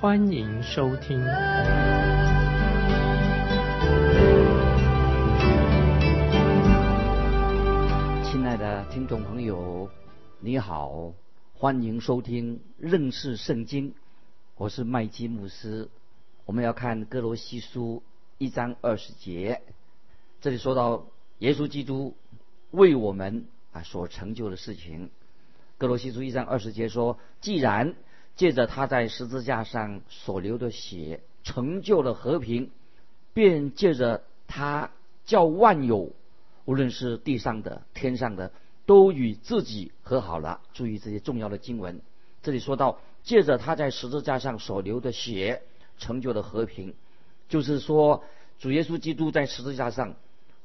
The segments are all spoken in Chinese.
欢迎收听。亲爱的听众朋友，你好，欢迎收听认识圣经，我是麦基牧师。我们要看哥罗西书一章二十节，这里说到。耶稣基督为我们啊所成就的事情，哥罗西书一章二十节说：既然借着他在十字架上所流的血成就了和平，便借着他叫万有，无论是地上的、天上的，都与自己和好了。注意这些重要的经文，这里说到借着他在十字架上所流的血成就了和平，就是说主耶稣基督在十字架上。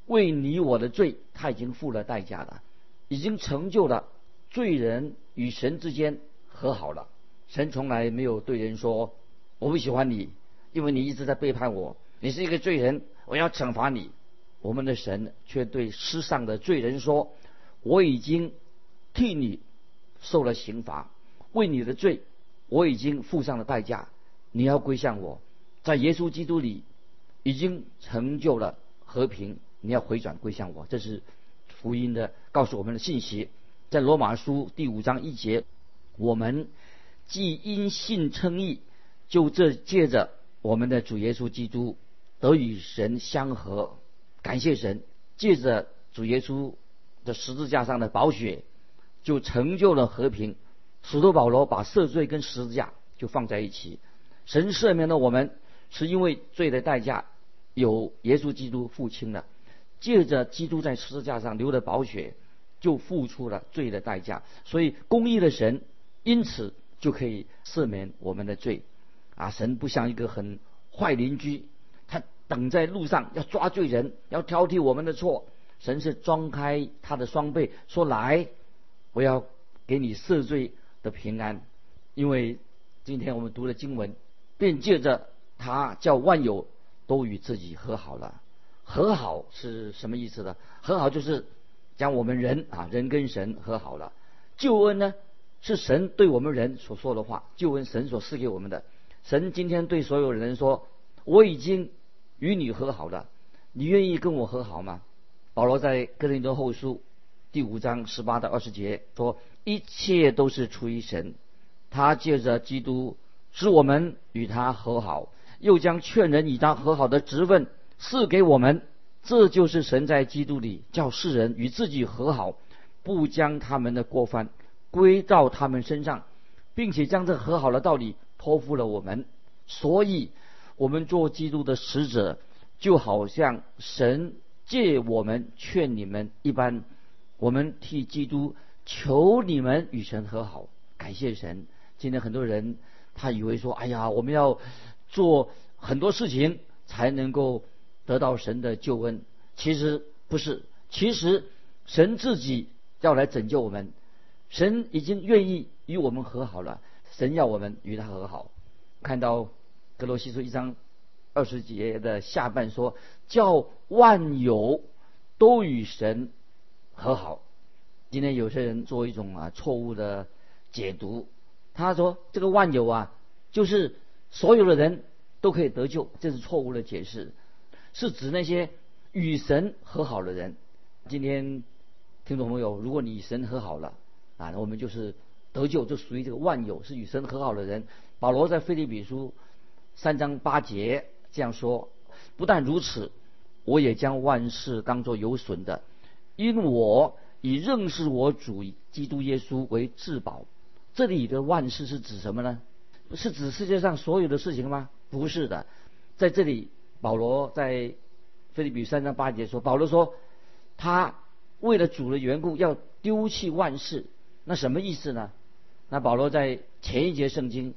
为你我的罪，他已经付了代价了，已经成就了罪人与神之间和好了。神从来没有对人说我不喜欢你，因为你一直在背叛我，你是一个罪人，我要惩罚你。我们的神却对世上的罪人说：我已经替你受了刑罚，为你的罪我已经付上了代价，你要归向我，在耶稣基督里已经成就了和平。你要回转归向我，这是福音的告诉我们的信息。在罗马书第五章一节，我们既因信称义，就这借着我们的主耶稣基督得与神相合。感谢神，借着主耶稣的十字架上的宝血，就成就了和平。使徒保罗把赦罪跟十字架就放在一起。神赦免了我们，是因为罪的代价有耶稣基督付清了。借着基督在十字架上流的宝血，就付出了罪的代价，所以公义的神因此就可以赦免我们的罪。啊，神不像一个很坏邻居，他等在路上要抓罪人，要挑剔我们的错。神是张开他的双臂说：“来，我要给你赦罪的平安。”因为今天我们读了经文，便借着他叫万有都与自己和好了。和好是什么意思呢？和好就是将我们人啊，人跟神和好了。救恩呢，是神对我们人所说的话。就问，神所赐给我们的。神今天对所有人说：“我已经与你和好了，你愿意跟我和好吗？”保罗在哥林多后书第五章十八到二十节说：“一切都是出于神，他借着基督使我们与他和好，又将劝人与他和好的职分。”赐给我们，这就是神在基督里叫世人与自己和好，不将他们的过犯归到他们身上，并且将这和好的道理托付了我们。所以，我们做基督的使者，就好像神借我们劝你们一般，我们替基督求你们与神和好。感谢神！今天很多人他以为说：“哎呀，我们要做很多事情才能够。”得到神的救恩，其实不是，其实神自己要来拯救我们，神已经愿意与我们和好了，神要我们与他和好。看到格罗西书一章二十节的下半说，叫万有都与神和好。今天有些人做一种啊错误的解读，他说这个万有啊，就是所有的人都可以得救，这是错误的解释。是指那些与神和好的人。今天听众朋友，如果你与神和好了啊，我们就是得救，就属于这个万有，是与神和好的人。保罗在腓立比书三章八节这样说：不但如此，我也将万事当作有损的，因我以认识我主基督耶稣为至宝。这里的万事是指什么呢？是指世界上所有的事情吗？不是的，在这里。保罗在《菲利比三章八节》说：“保罗说，他为了主的缘故要丢弃万事，那什么意思呢？那保罗在前一节圣经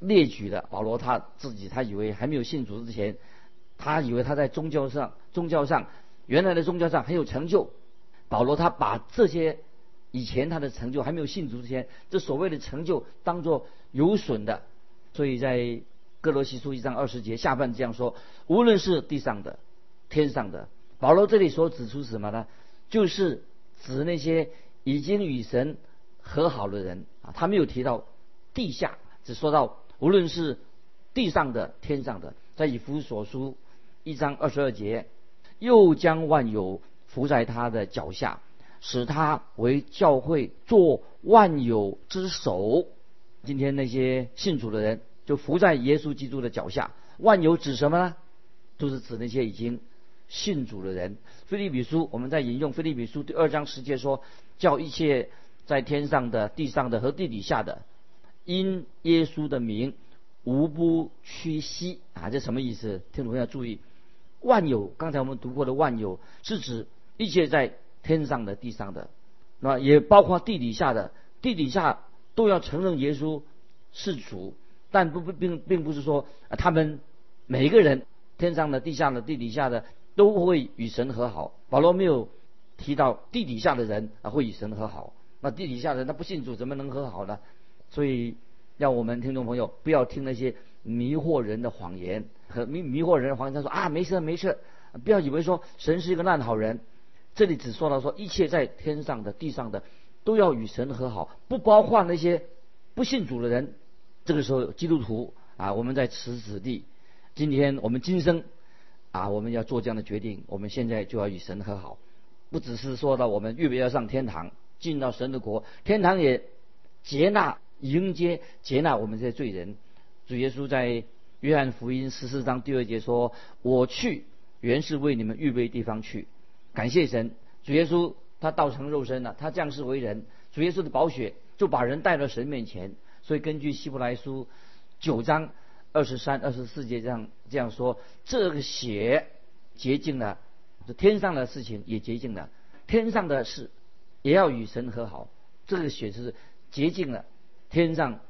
列举的保罗他自己，他以为还没有信主之前，他以为他在宗教上宗教上原来的宗教上很有成就。保罗他把这些以前他的成就还没有信主之前，这所谓的成就当做有损的，所以在哥罗西书一章二十节下半这样说：无论是地上的、天上的，保罗这里所指出什么呢？就是指那些已经与神和好的人啊，他没有提到地下，只说到无论是地上的、天上的，在以弗所书一章二十二节，又将万有。伏在他的脚下，使他为教会做万有之首。今天那些信主的人就伏在耶稣基督的脚下。万有指什么呢？就是指那些已经信主的人。菲利比书，我们在引用菲利比书第二章十节说：“叫一切在天上的、地上的和地底下的，因耶稣的名，无不屈膝。”啊，这什么意思？听众朋友要注意，万有，刚才我们读过的万有是指。一切在天上的、地上的，那也包括地底下的，地底下都要承认耶稣是主，但不不并并不是说他们每一个人天上的、地下的、地底下的都会与神和好。保罗没有提到地底下的人啊会与神和好，那地底下的人他不信主怎么能和好呢？所以让我们听众朋友不要听那些迷惑人的谎言和迷迷惑人的谎言。他说啊没事没事，不要以为说神是一个烂好人。这里只说到说一切在天上的、地上的，都要与神和好，不包括那些不信主的人。这个时候，基督徒啊，我们在此此地，今天我们今生啊，我们要做这样的决定，我们现在就要与神和好，不只是说到我们预备要上天堂，进到神的国，天堂也接纳、迎接、接纳我们这些罪人。主耶稣在约翰福音十四章第二节说：“我去，原是为你们预备地方去。”感谢神，主耶稣他道成肉身了，他降世为人，主耶稣的宝血就把人带到神面前。所以根据希伯来书九章二十三、二十四节这样这样说，这个血洁净了，这天上的事情也洁净了，天上的事也要与神和好。这个血是洁净了天上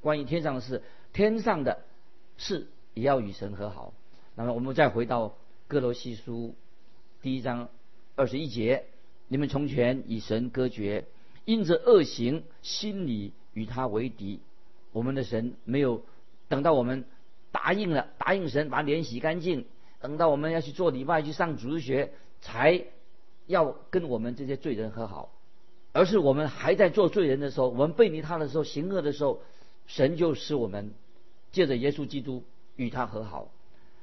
关于天上的事，天上的事也要与神和好。那么我们再回到哥罗西书第一章。二十一节，你们从前与神隔绝，因着恶行，心里与他为敌。我们的神没有等到我们答应了，答应神把脸洗干净，等到我们要去做礼拜、去上主日学，才要跟我们这些罪人和好。而是我们还在做罪人的时候，我们背离他的时候，行恶的时候，神就使我们借着耶稣基督与他和好。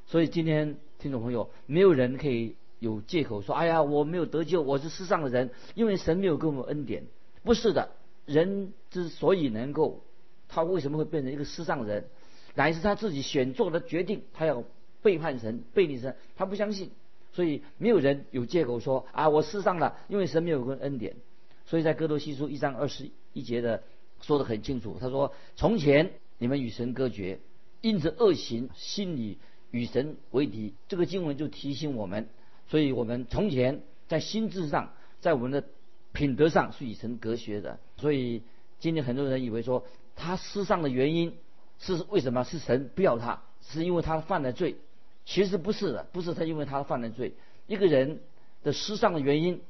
所以今天听众朋友，没有人可以。有借口说：“哎呀，我没有得救，我是世上的人，因为神没有给我们恩典。”不是的，人之所以能够，他为什么会变成一个世上人，乃是他自己选做的决定，他要背叛神、背离神，他不相信，所以没有人有借口说：“啊，我失上了，因为神没有给恩典。”所以在哥多西书一章二十一节的说的很清楚，他说：“从前你们与神隔绝，因着恶行，心里与神为敌。”这个经文就提醒我们。所以我们从前在心智上，在我们的品德上是与神隔绝的。所以今天很多人以为说他失丧的原因是为什么？是神不要他，是因为他犯了罪。其实不是的，不是他因为他犯了罪。一个人的失丧的原因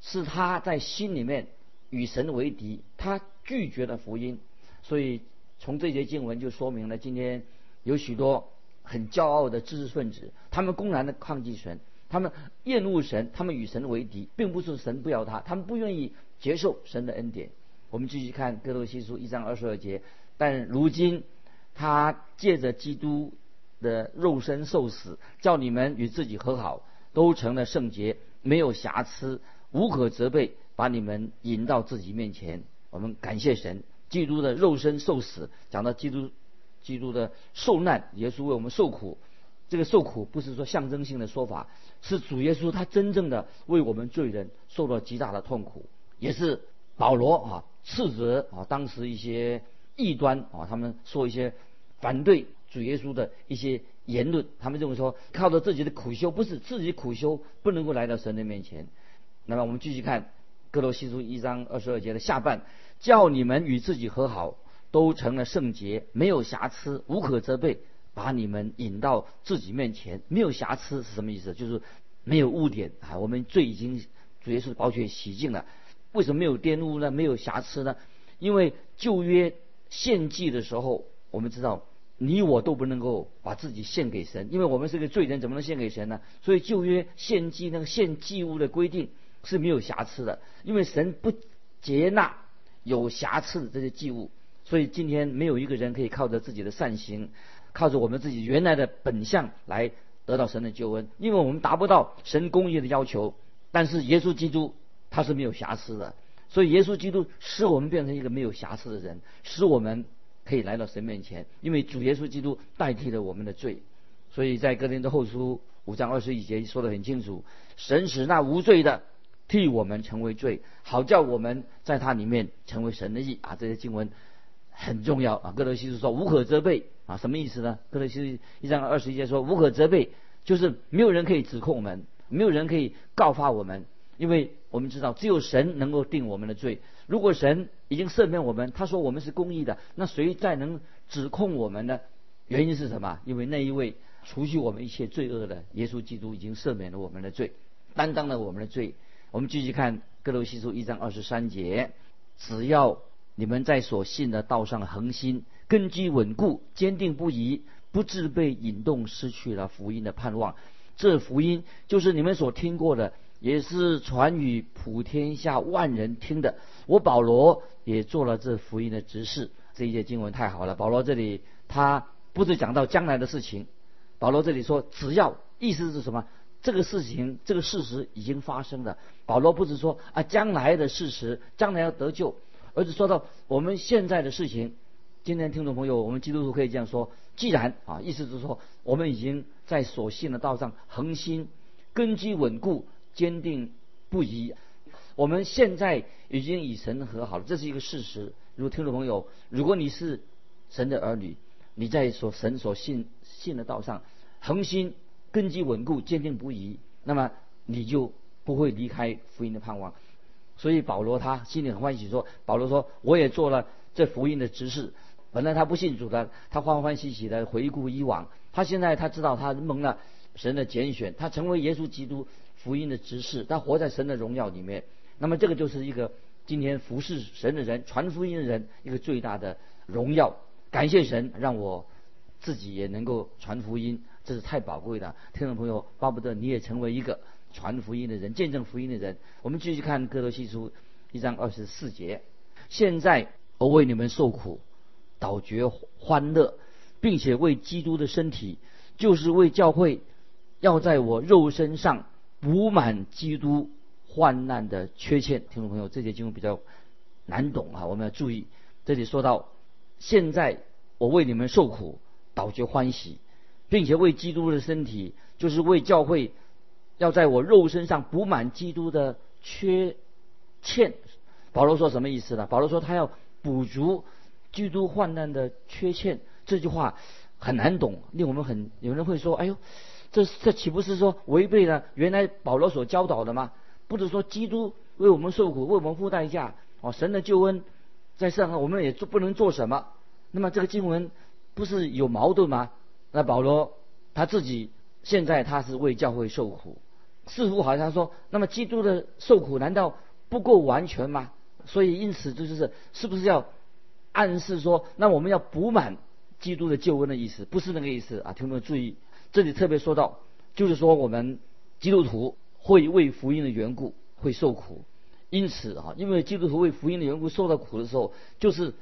是他在心里面与神为敌，他拒绝了福音。所以从这节经文就说明了，今天有许多很骄傲的知识分子，他们公然的抗拒神。他们厌恶神，他们与神为敌，并不是神不要他，他们不愿意接受神的恩典。我们继续看哥罗西书一章二十二节，但如今他借着基督的肉身受死，叫你们与自己和好，都成了圣洁，没有瑕疵，无可责备，把你们引到自己面前。我们感谢神，基督的肉身受死，讲到基督，基督的受难，耶稣为我们受苦。这个受苦不是说象征性的说法，是主耶稣他真正的为我们罪人受了极大的痛苦，也是保罗啊斥责啊当时一些异端啊，他们说一些反对主耶稣的一些言论，他们认为说靠着自己的苦修不是自己苦修不能够来到神的面前。那么我们继续看哥罗西书一章二十二节的下半，叫你们与自己和好，都成了圣洁，没有瑕疵，无可责备，把你们引到自己面前。没有瑕疵是什么意思？就是没有污点啊！我们罪已经主耶稣宝血洗净了。为什么没有玷污呢？没有瑕疵呢？因为旧约献祭的时候，我们知道你我都不能够把自己献给神，因为我们是个罪人，怎么能献给神呢？所以旧约献祭那个献祭物的规定是没有瑕疵的，因为神不接纳有瑕疵的这些祭物。所以今天没有一个人可以靠着自己的善行，靠着我们自己原来的本相来得到神的救恩，因为我们达不到神公义的要求。但是耶稣基督他是没有瑕疵的，所以耶稣基督使我们变成一个没有瑕疵的人，使我们可以来到神面前，因为主耶稣基督代替了我们的罪。所以在哥林多后书五章二十一节说得很清楚，神使那无罪的替我们成为罪，好叫我们在他里面成为神的义啊！这些经文。很重要啊！哥德西书说无可责备啊，什么意思呢？哥德西书一章二十一节说无可责备，就是没有人可以指控我们，没有人可以告发我们，因为我们知道只有神能够定我们的罪。如果神已经赦免我们，他说我们是公义的，那谁再能指控我们呢？原因是什么？因为那一位除去我们一切罪恶的耶稣基督已经赦免了我们的罪，担当了我们的罪。我们继续看哥罗西书一章二十三节，只要。你们在所信的道上恒心，根基稳固，坚定不移，不致被引动，失去了福音的盼望。这福音就是你们所听过的，也是传与普天下万人听的。我保罗也做了这福音的执事。这一节经文太好了。保罗这里他不是讲到将来的事情，保罗这里说只要意思是什么？这个事情这个事实已经发生了。保罗不是说啊将来的事实，将来要得救。而是说到我们现在的事情，今天听众朋友，我们基督徒可以这样说：既然啊，意思是说我们已经在所信的道上恒心，根基稳固，坚定不移。我们现在已经与神和好了，这是一个事实。如果听众朋友，如果你是神的儿女，你在所神所信信的道上恒心，根基稳固，坚定不移，那么你就不会离开福音的盼望。所以保罗他心里很欢喜，说保罗说我也做了这福音的执事。本来他不信主的，他欢欢喜喜的回顾以往。他现在他知道他蒙了神的拣选，他成为耶稣基督福音的执事，他活在神的荣耀里面。那么这个就是一个今天服侍神的人、传福音的人一个最大的荣耀。感谢神让我自己也能够传福音，这是太宝贵的。听众朋友，巴不得你也成为一个。传福音的人，见证福音的人，我们继续看哥罗西书一章二十四节。现在我为你们受苦，倒觉欢乐，并且为基督的身体，就是为教会，要在我肉身上补满基督患难的缺欠。听众朋友，这节经文比较难懂啊，我们要注意。这里说到，现在我为你们受苦，倒觉欢喜，并且为基督的身体，就是为教会。要在我肉身上补满基督的缺欠，保罗说什么意思呢？保罗说他要补足基督患难的缺欠。这句话很难懂，令我们很有人会说：“哎呦，这这岂不是说违背了原来保罗所教导的吗？不是说基督为我们受苦，为我们付代价，哦，神的救恩在上，我们也做不能做什么？那么这个经文不是有矛盾吗？那保罗他自己现在他是为教会受苦。”似乎好像说，那么基督的受苦难道不够完全吗？所以因此这就是是不是要暗示说，那我们要补满基督的救恩的意思？不是那个意思啊！听众们注意，这里特别说到，就是说我们基督徒会为福音的缘故会受苦，因此啊，因为基督徒为福音的缘故受到苦的时候，就是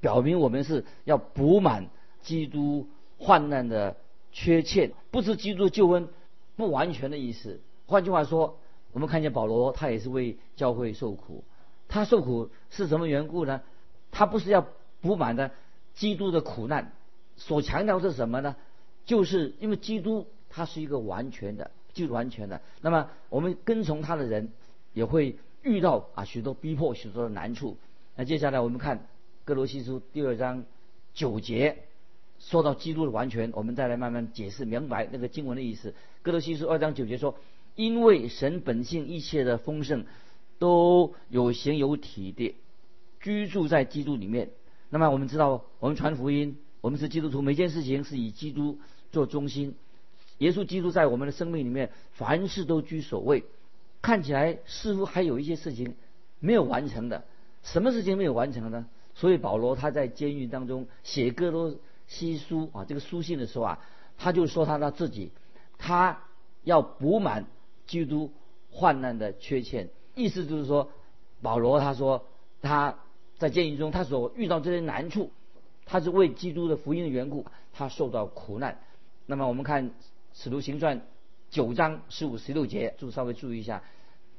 表明我们是要补满基督患难的缺欠，不是基督救恩不完全的意思。换句话说，我们看见保罗，他也是为教会受苦。他受苦是什么缘故呢？他不是要补满的基督的苦难，所强调是什么呢？就是因为基督他是一个完全的，就是完全的。那么我们跟从他的人也会遇到啊许多逼迫、许多的难处。那接下来我们看哥罗西书第二章九节，说到基督的完全，我们再来慢慢解释明白那个经文的意思。哥罗西书二章九节说。因为神本性一切的丰盛，都有形有体的居住在基督里面，那么我们知道，我们传福音，我们是基督徒，每件事情是以基督做中心。耶稣基督在我们的生命里面，凡事都居首位。看起来似乎还有一些事情没有完成的，什么事情没有完成呢？所以保罗他在监狱当中写哥罗西书啊这个书信的时候啊，他就说他他自己，他要补满基督患难的缺欠，意思就是说，保罗他说他在监狱中他所遇到这些难处，他是为基督的福音的缘故，他受到苦难。那么我们看使徒行传九章十五十六节，注稍微注意一下，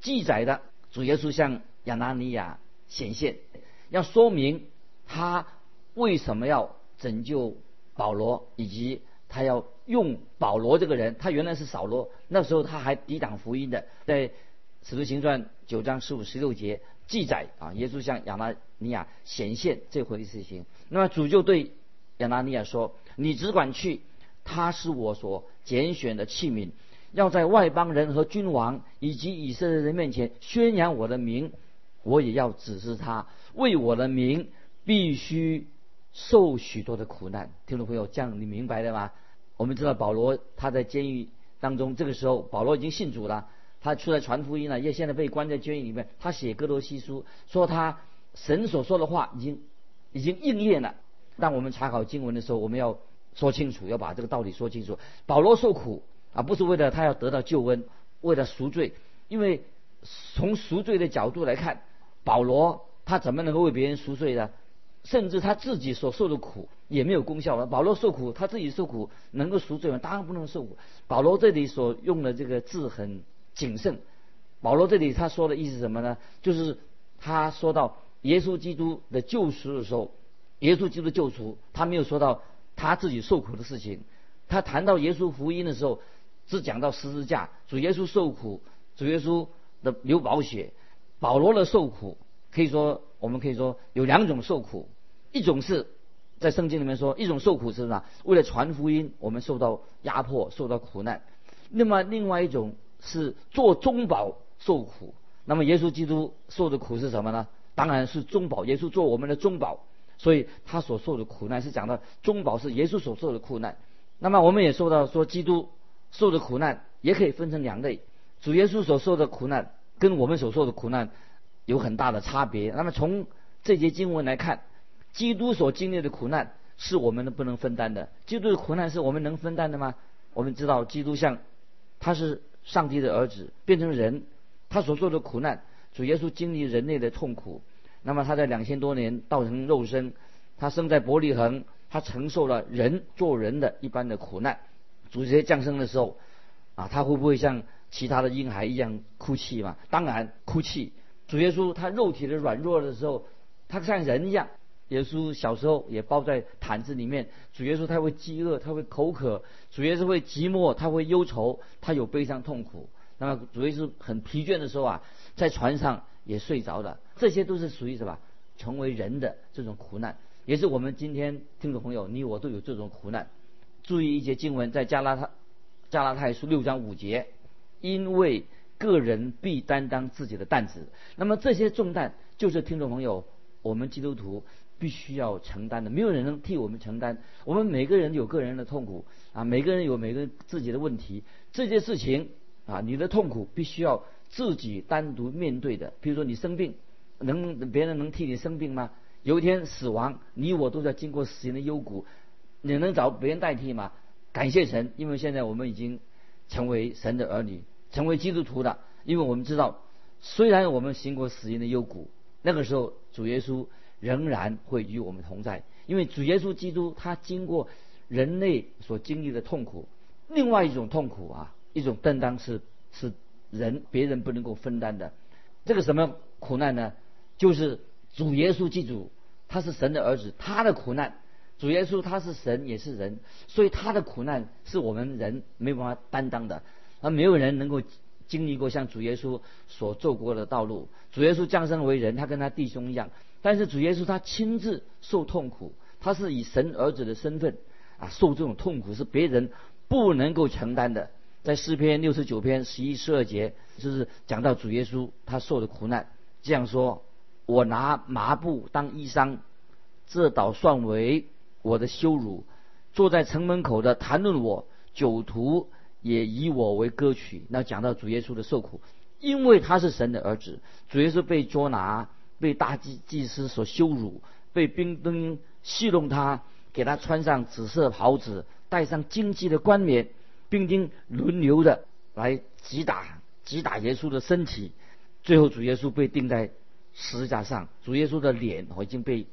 记载的主耶稣向亚拿尼亚显现，要说明他为什么要拯救保罗，以及他要用保罗这个人，他原来是扫罗，那时候他还抵挡福音的，在使徒行传九章十五十六节记载啊，耶稣向亚拿尼亚显现这回事情，那么主就对亚拿尼亚说：“你只管去，他是我所拣选的器皿。”要在外邦人和君王以及以色列人面前宣扬我的名，我也要指示他为我的名必须受许多的苦难。听众朋友，这样你明白了吗？我们知道保罗他在监狱当中，这个时候保罗已经信主了，他出来传福音了，也现在被关在监狱里面。他写哥罗西书，说他神所说的话已经已经应验了。当我们查考经文的时候，我们要说清楚，要把这个道理说清楚。保罗受苦。啊，不是为了他要得到救恩，为了赎罪，因为从赎罪的角度来看，保罗他怎么能够为别人赎罪呢？甚至他自己所受的苦也没有功效了。保罗受苦，他自己受苦能够赎罪吗？当然不能受苦。保罗这里所用的这个字很谨慎。保罗这里他说的意思是什么呢？就是他说到耶稣基督的救赎的时候，耶稣基督救赎，他没有说到他自己受苦的事情。他谈到耶稣福音的时候。只讲到十字架，主耶稣受苦，主耶稣的流宝血，保罗的受苦，可以说我们可以说有两种受苦，一种是在圣经里面说，一种受苦是什么？为了传福音，我们受到压迫，受到苦难。那么另外一种是做中保受苦。那么耶稣基督受的苦是什么呢？当然是中保，耶稣做我们的中保，所以他所受的苦难是讲到中保是耶稣所受的苦难。那么我们也说到说基督。受的苦难也可以分成两类，主耶稣所受的苦难跟我们所受的苦难有很大的差别。那么从这节经文来看，基督所经历的苦难是我们的不能分担的。基督的苦难是我们能分担的吗？我们知道基督像他是上帝的儿子，变成人，他所受的苦难，主耶稣经历人类的痛苦。那么他在两千多年道成肉身，他生在伯利恒，他承受了人做人的一般的苦难。主耶稣降生的时候，啊，他会不会像其他的婴孩一样哭泣嘛？当然哭泣。主耶稣他肉体的软弱的时候，他像人一样。耶稣小时候也包在毯子里面。主耶稣他会饥饿，他会口渴。主耶稣会寂寞，他会忧愁，他有悲伤痛苦。那么主耶稣很疲倦的时候啊，在船上也睡着了。这些都是属于什么？成为人的这种苦难，也是我们今天听众朋友你我都有这种苦难。注意一节经文，在加拉太加拉太书六章五节，因为个人必担当自己的担子。那么这些重担，就是听众朋友，我们基督徒必须要承担的，没有人能替我们承担。我们每个人有个人的痛苦啊，每个人有每个人自己的问题，这些事情啊，你的痛苦必须要自己单独面对的。比如说你生病，能别人能替你生病吗？有一天死亡，你我都在经过死人的幽谷。你能找别人代替吗？感谢神，因为现在我们已经成为神的儿女，成为基督徒了。因为我们知道，虽然我们行过死荫的幽谷，那个时候主耶稣仍然会与我们同在。因为主耶稣基督他经过人类所经历的痛苦，另外一种痛苦啊，一种担当是是人别人不能够分担的。这个什么苦难呢？就是主耶稣基督，他是神的儿子，他的苦难。主耶稣他是神也是人，所以他的苦难是我们人没办法担当的。而没有人能够经历过像主耶稣所走过的道路。主耶稣降生为人，他跟他弟兄一样，但是主耶稣他亲自受痛苦，他是以神儿子的身份啊受这种痛苦是别人不能够承担的。在诗篇六十九篇十一十二节，就是讲到主耶稣他受的苦难，这样说：我拿麻布当衣裳。这倒算为我的羞辱。坐在城门口的谈论我，酒徒也以我为歌曲。那讲到主耶稣的受苦，因为他是神的儿子，主耶稣被捉拿，被大祭祭司所羞辱，被兵丁戏弄他，给他穿上紫色袍子，戴上荆棘的冠冕，兵丁轮流的来击打击打耶稣的身体，最后主耶稣被钉在十字架上，主耶稣的脸已经被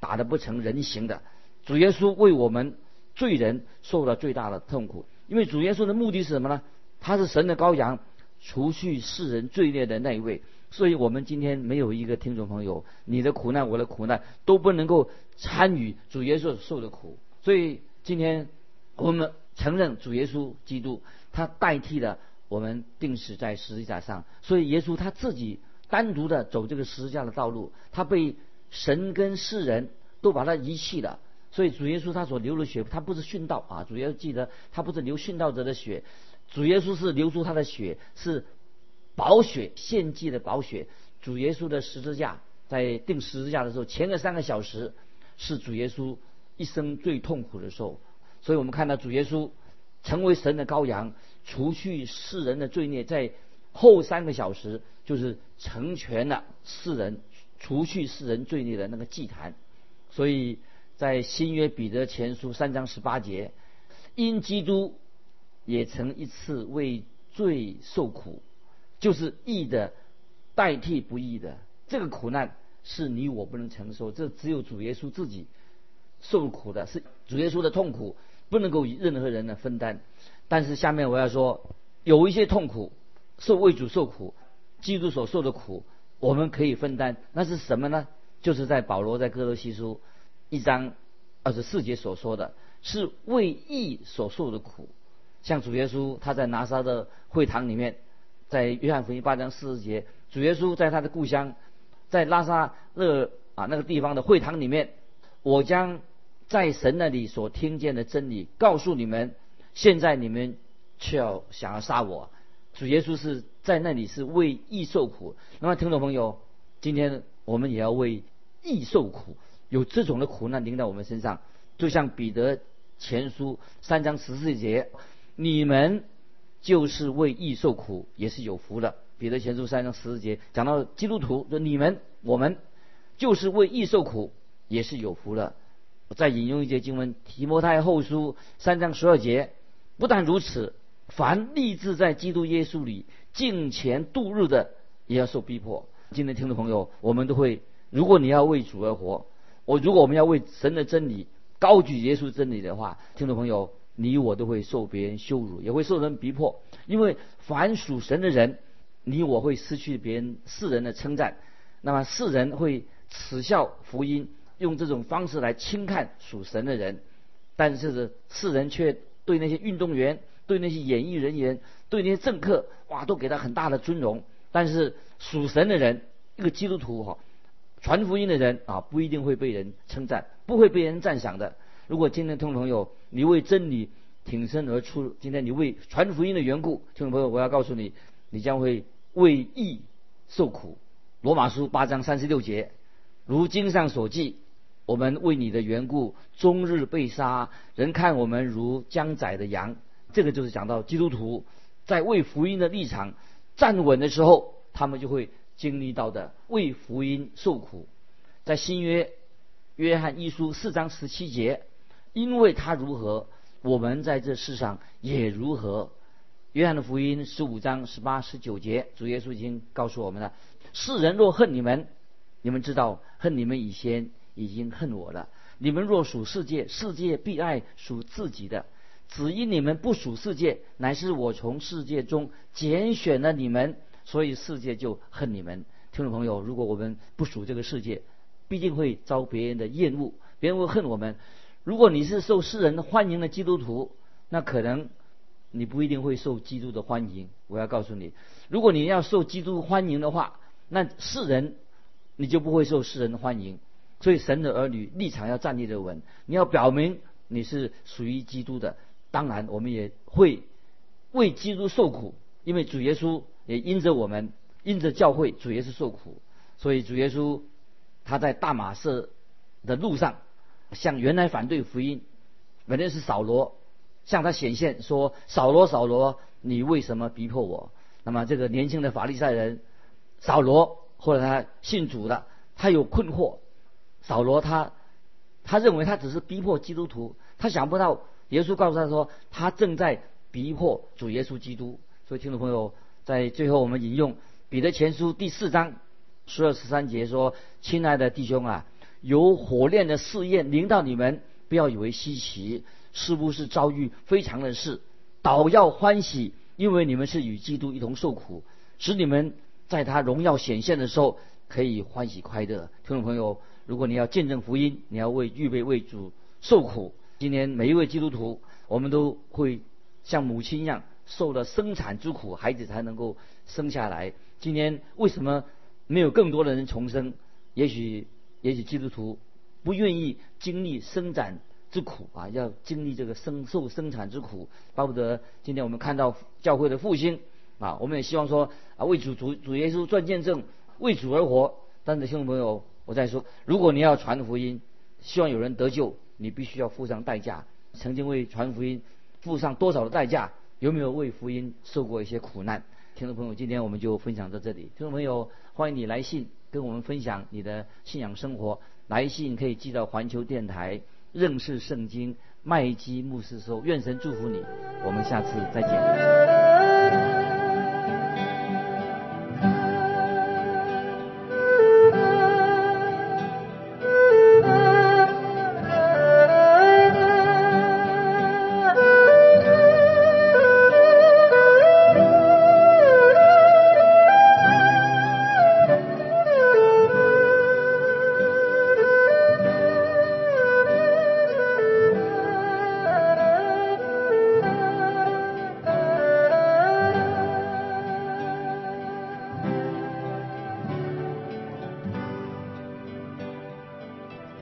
打得不成人形的，主耶稣为我们。罪人受了最大的痛苦，因为主耶稣的目的是什么呢？他是神的羔羊，除去世人罪孽的那一位。所以我们今天没有一个听众朋友，你的苦难，我的苦难都不能够参与主耶稣受的苦。所以今天我们承认主耶稣基督，他代替了我们定死在十字架上。所以耶稣他自己单独的走这个十字架的道路，他被神跟世人都把他遗弃了。所以主耶稣他所流的血，他不是殉道啊！主要记得，他不是流殉道者的血，主耶稣是流出他的血，是宝血献祭的宝血。主耶稣的十字架，在钉十字架的时候，前个三个小时是主耶稣一生最痛苦的时候。所以我们看到主耶稣成为神的羔羊，除去世人的罪孽，在后三个小时就是成全了世人，除去世人罪孽的那个祭坛。所以。在新约彼得前书三章十八节，因基督也曾一次为罪受苦，就是义的代替不义的。这个苦难是你我不能承受，这只有主耶稣自己受苦的，是主耶稣的痛苦，不能够与任何人来分担。但是下面我要说，有一些痛苦受为主受苦，基督所受的苦，我们可以分担。那是什么呢？就是在保罗在哥罗西书。一章二十四节所说的是为义所受的苦，像主耶稣他在拿撒的会堂里面，在约翰福音八章四十节，主耶稣在他的故乡，在拉萨勒啊那个地方的会堂里面，我将在神那里所听见的真理告诉你们，现在你们却要想要杀我。主耶稣是在那里是为义受苦，那么听众朋友，今天我们也要为义受苦。有这种的苦难临到我们身上，就像彼得前书三章十四节，你们就是为义受苦，也是有福的。彼得前书三章十四节讲到基督徒，说你们我们就是为义受苦，也是有福的。再引用一节经文，提摩太后书三章十二节，不但如此，凡立志在基督耶稣里敬虔度日的，也要受逼迫。今天听众朋友，我们都会，如果你要为主而活。我如果我们要为神的真理高举耶稣真理的话，听众朋友，你我都会受别人羞辱，也会受人逼迫。因为凡属神的人，你我会失去别人世人的称赞。那么世人会耻笑福音，用这种方式来轻看属神的人。但是世人却对那些运动员、对那些演艺人员、对那些政客，哇，都给他很大的尊荣。但是属神的人，一个基督徒哈。传福音的人啊，不一定会被人称赞，不会被人赞赏的。如果今天听众朋友你为真理挺身而出，今天你为传福音的缘故，听众朋友，我要告诉你，你将会为义受苦。罗马书八章三十六节，如经上所记，我们为你的缘故，终日被杀，人看我们如将宰的羊。这个就是讲到基督徒在为福音的立场站稳的时候，他们就会。经历到的为福音受苦，在新约约翰一书四章十七节，因为他如何，我们在这世上也如何。约翰的福音十五章十八十九节，主耶稣已经告诉我们了：世人若恨你们，你们知道恨你们以前已经恨我了。你们若属世界，世界必爱属自己的；只因你们不属世界，乃是我从世界中拣选了你们。所以世界就恨你们，听众朋友，如果我们不属这个世界，必定会遭别人的厌恶，别人会恨我们。如果你是受世人欢迎的基督徒，那可能你不一定会受基督的欢迎。我要告诉你，如果你要受基督欢迎的话，那世人你就不会受世人的欢迎。所以神的儿女立场要站立的稳，你要表明你是属于基督的。当然，我们也会为基督受苦，因为主耶稣。也因着我们，因着教会，主耶稣受苦，所以主耶稣他在大马士的路上，向原来反对福音，本来是扫罗，向他显现说：“扫罗，扫罗，你为什么逼迫我？”那么这个年轻的法利赛人扫罗，后来他信主的，他有困惑。扫罗他他认为他只是逼迫基督徒，他想不到耶稣告诉他说他正在逼迫主耶稣基督。所以听众朋友，在最后我们引用彼得前书第四章十二十三节说：“亲爱的弟兄啊，有火炼的试验临到你们，不要以为稀奇，是不是遭遇非常的事，倒要欢喜。”因为你们是与基督一同受苦，使你们在他荣耀显现的时候可以欢喜快乐。听众朋友，如果你要见证福音，你要为预备为主受苦。今天每一位基督徒，我们都会像母亲一样受了生产之苦，孩子才能够生下来。今天为什么没有更多的人重生？也许，也许基督徒不愿意经历生产。之苦啊，要经历这个生受生产之苦，巴不得今天我们看到教会的复兴啊，我们也希望说啊，为主主主耶稣赚见证，为主而活。但是，听众朋友，我再说，如果你要传福音，希望有人得救，你必须要付上代价。曾经为传福音付上多少的代价？有没有为福音受过一些苦难？听众朋友，今天我们就分享到这里。听众朋友，欢迎你来信跟我们分享你的信仰生活，来信可以寄到环球电台。认识圣经，麦基牧师说：“愿神祝福你，我们下次再见。”